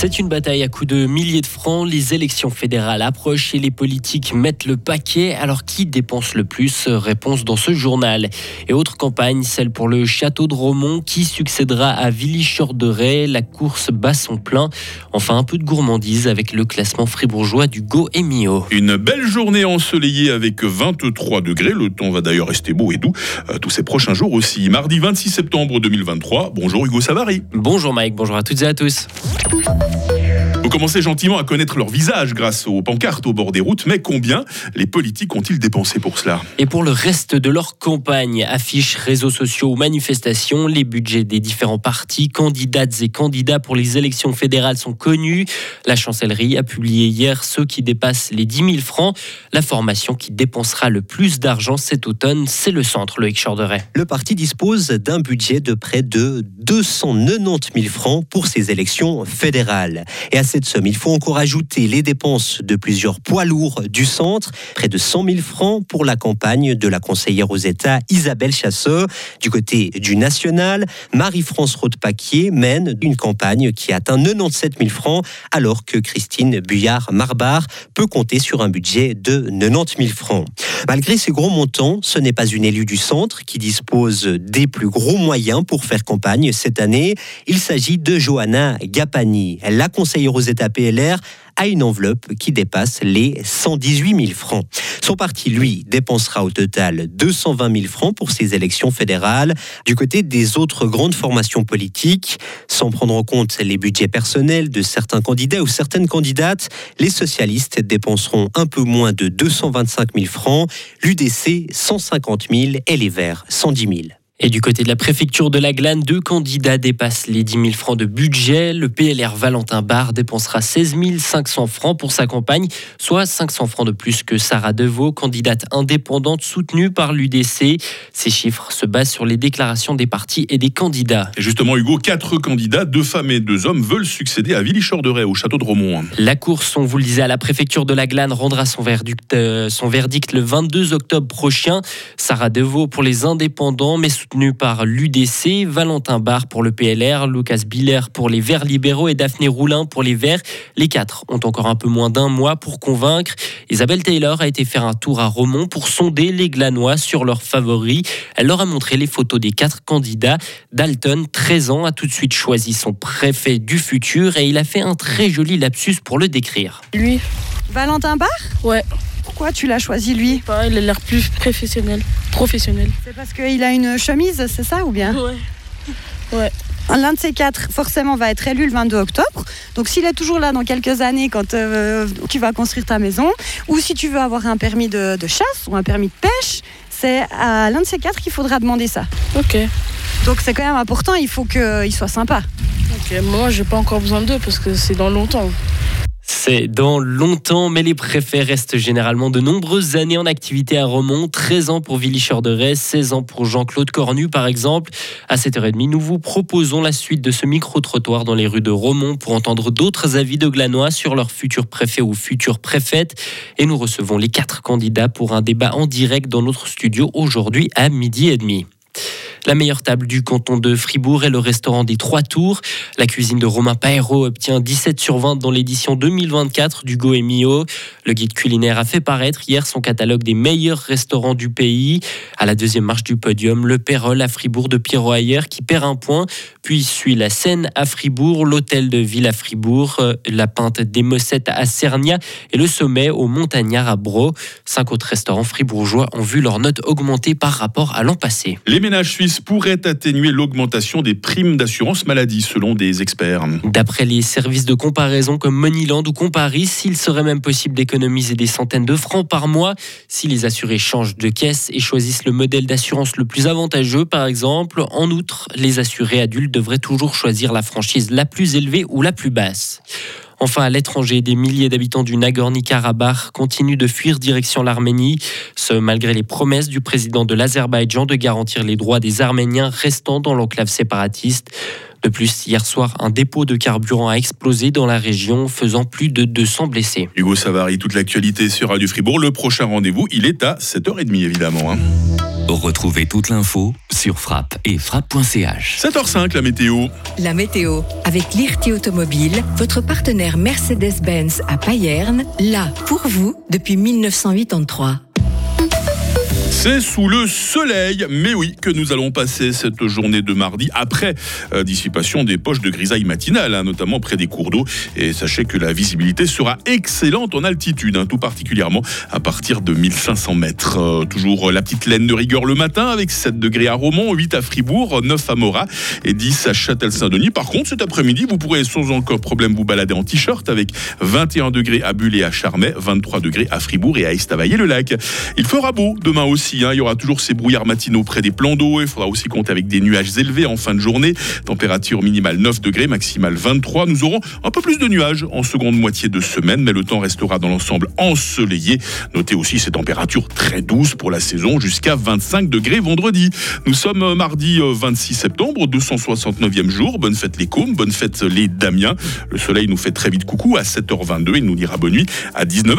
C'est une bataille à coups de milliers de francs. Les élections fédérales approchent et les politiques mettent le paquet. Alors qui dépense le plus? Réponse dans ce journal. Et autre campagne, celle pour le château de Romont qui succédera à Villy-Chorderet. La course bat son plein. Enfin, un peu de gourmandise avec le classement fribourgeois du Go et Mio. Une belle journée ensoleillée avec 23 degrés. Le temps va d'ailleurs rester beau et doux euh, tous ces prochains jours aussi. Mardi 26 septembre 2023. Bonjour Hugo Savary. Bonjour Mike, bonjour à toutes et à tous. Vous commencez gentiment à connaître leur visage grâce aux pancartes au bord des routes, mais combien les politiques ont-ils dépensé pour cela? Et pour le reste de leur campagne, affiches, réseaux sociaux ou manifestations, les budgets des différents partis, candidates et candidats pour les élections fédérales sont connus. La chancellerie a publié hier ceux qui dépassent les 10 000 francs. La formation qui dépensera le plus d'argent cet automne, c'est le centre, le Chorderet. Le parti dispose d'un budget de près de 290 000 francs pour ces élections fédérales. Et à cette somme, il faut encore ajouter les dépenses de plusieurs poids lourds du centre, près de 100 000 francs pour la campagne de la conseillère aux États Isabelle Chasseur. Du côté du national, Marie-France Roth-Paquier mène une campagne qui atteint 97 000 francs, alors que Christine Buyard-Marbar peut compter sur un budget de 90 000 francs. Malgré ces gros montants, ce n'est pas une élue du centre qui dispose des plus gros moyens pour faire campagne cette année. Il s'agit de Johanna Gapani. La conseillère aux États PLR a une enveloppe qui dépasse les 118 000 francs. Son parti, lui, dépensera au total 220 000 francs pour ses élections fédérales. Du côté des autres grandes formations politiques, sans prendre en compte les budgets personnels de certains candidats ou certaines candidates, les socialistes dépenseront un peu moins de 225 000 francs, l'UDC 150 000 et les Verts 110 000. Et du côté de la préfecture de la Glane, deux candidats dépassent les 10 000 francs de budget. Le PLR Valentin Barre dépensera 16 500 francs pour sa campagne, soit 500 francs de plus que Sarah Deveau, candidate indépendante soutenue par l'UDC. Ces chiffres se basent sur les déclarations des partis et des candidats. Et justement, Hugo, quatre candidats, deux femmes et deux hommes, veulent succéder à Villy Chorderet au château de Romont. La course, on vous le disait, à la préfecture de la Glane rendra son verdict, euh, son verdict le 22 octobre prochain. Sarah Deveau pour les indépendants, mais soutenu par l'UDC, Valentin Barre pour le PLR, Lucas Biller pour les Verts libéraux et Daphné Roulin pour les Verts. Les quatre ont encore un peu moins d'un mois pour convaincre. Isabelle Taylor a été faire un tour à Romont pour sonder les Glanois sur leurs favoris. Elle leur a montré les photos des quatre candidats. Dalton, 13 ans, a tout de suite choisi son préfet du futur et il a fait un très joli lapsus pour le décrire. Lui Valentin Barre? Ouais. Pourquoi tu l'as choisi lui? Pareil, il a l'air plus professionnel. Professionnel. C'est parce qu'il a une chemise, c'est ça ou bien Ouais. Ouais. L'un de ces quatre, forcément, va être élu le 22 octobre. Donc, s'il est toujours là dans quelques années, quand euh, tu vas construire ta maison, ou si tu veux avoir un permis de, de chasse ou un permis de pêche, c'est à l'un de ces quatre qu'il faudra demander ça. Ok. Donc, c'est quand même important, il faut qu'il soit sympa. Ok. Moi, j'ai pas encore besoin d'eux parce que c'est dans longtemps. C'est dans longtemps, mais les préfets restent généralement de nombreuses années en activité à Romont. 13 ans pour Villy Chorderet, 16 ans pour Jean-Claude Cornu, par exemple. À 7h30, nous vous proposons la suite de ce micro-trottoir dans les rues de Romont pour entendre d'autres avis de Glanois sur leur futur préfet ou future préfète. Et nous recevons les quatre candidats pour un débat en direct dans notre studio aujourd'hui à midi et demi. La meilleure table du canton de Fribourg est le restaurant des Trois Tours. La cuisine de Romain Paero obtient 17 sur 20 dans l'édition 2024 du Goemio. Le guide culinaire a fait paraître hier son catalogue des meilleurs restaurants du pays. À la deuxième marche du podium, le Pérol à Fribourg de Pierrot Ayer qui perd un point. Puis suit la Seine à Fribourg, l'hôtel de Ville à Fribourg, euh, la Pinte des Mossettes à Cernia et le sommet au Montagnard à Bro. Cinq autres restaurants fribourgeois ont vu leur note augmenter par rapport à l'an passé. Les ménages suisses pourraient atténuer l'augmentation des primes d'assurance maladie, selon des experts. D'après les services de comparaison comme Moneyland ou Comparis, il serait même possible d'économiser des centaines de francs par mois si les assurés changent de caisse et choisissent le modèle d'assurance le plus avantageux, par exemple. En outre, les assurés adultes devraient toujours choisir la franchise la plus élevée ou la plus basse. Enfin, à l'étranger, des milliers d'habitants du Nagorno-Karabakh continuent de fuir direction l'Arménie, ce malgré les promesses du président de l'Azerbaïdjan de garantir les droits des Arméniens restant dans l'enclave séparatiste. De plus, hier soir, un dépôt de carburant a explosé dans la région, faisant plus de 200 blessés. Hugo Savary, toute l'actualité sur Radio Fribourg. Le prochain rendez-vous, il est à 7h30 évidemment. hein. Retrouvez toute l'info sur frappe et frappe.ch. 7h05, la météo. La météo, avec l'IRT Automobile, votre partenaire Mercedes-Benz à Payerne, là pour vous depuis 1983. C'est sous le soleil, mais oui, que nous allons passer cette journée de mardi après euh, dissipation des poches de grisaille matinale, hein, notamment près des cours d'eau. Et sachez que la visibilité sera excellente en altitude, hein, tout particulièrement à partir de 1500 mètres. Euh, toujours la petite laine de rigueur le matin avec 7 degrés à Romont, 8 à Fribourg, 9 à Morat et 10 à Châtel-Saint-Denis. Par contre, cet après-midi, vous pourrez sans encore problème vous balader en t-shirt avec 21 degrés à Bulle et à Charmey, 23 degrés à Fribourg et à Estavayer-le-Lac. Il fera beau demain aussi. Hein. Il y aura toujours ces brouillards matinaux près des plans d'eau. Il faudra aussi compter avec des nuages élevés en fin de journée. Température minimale 9 degrés, maximale 23. Nous aurons un peu plus de nuages en seconde moitié de semaine, mais le temps restera dans l'ensemble ensoleillé. Notez aussi ces températures très douces pour la saison, jusqu'à 25 degrés vendredi. Nous sommes euh, mardi 26 euh, septembre, 269e jour. Bonne fête les Cômes, bonne fête les Damiens. Le soleil nous fait très vite coucou à 7h22. Il nous dira bonne nuit à 19h20.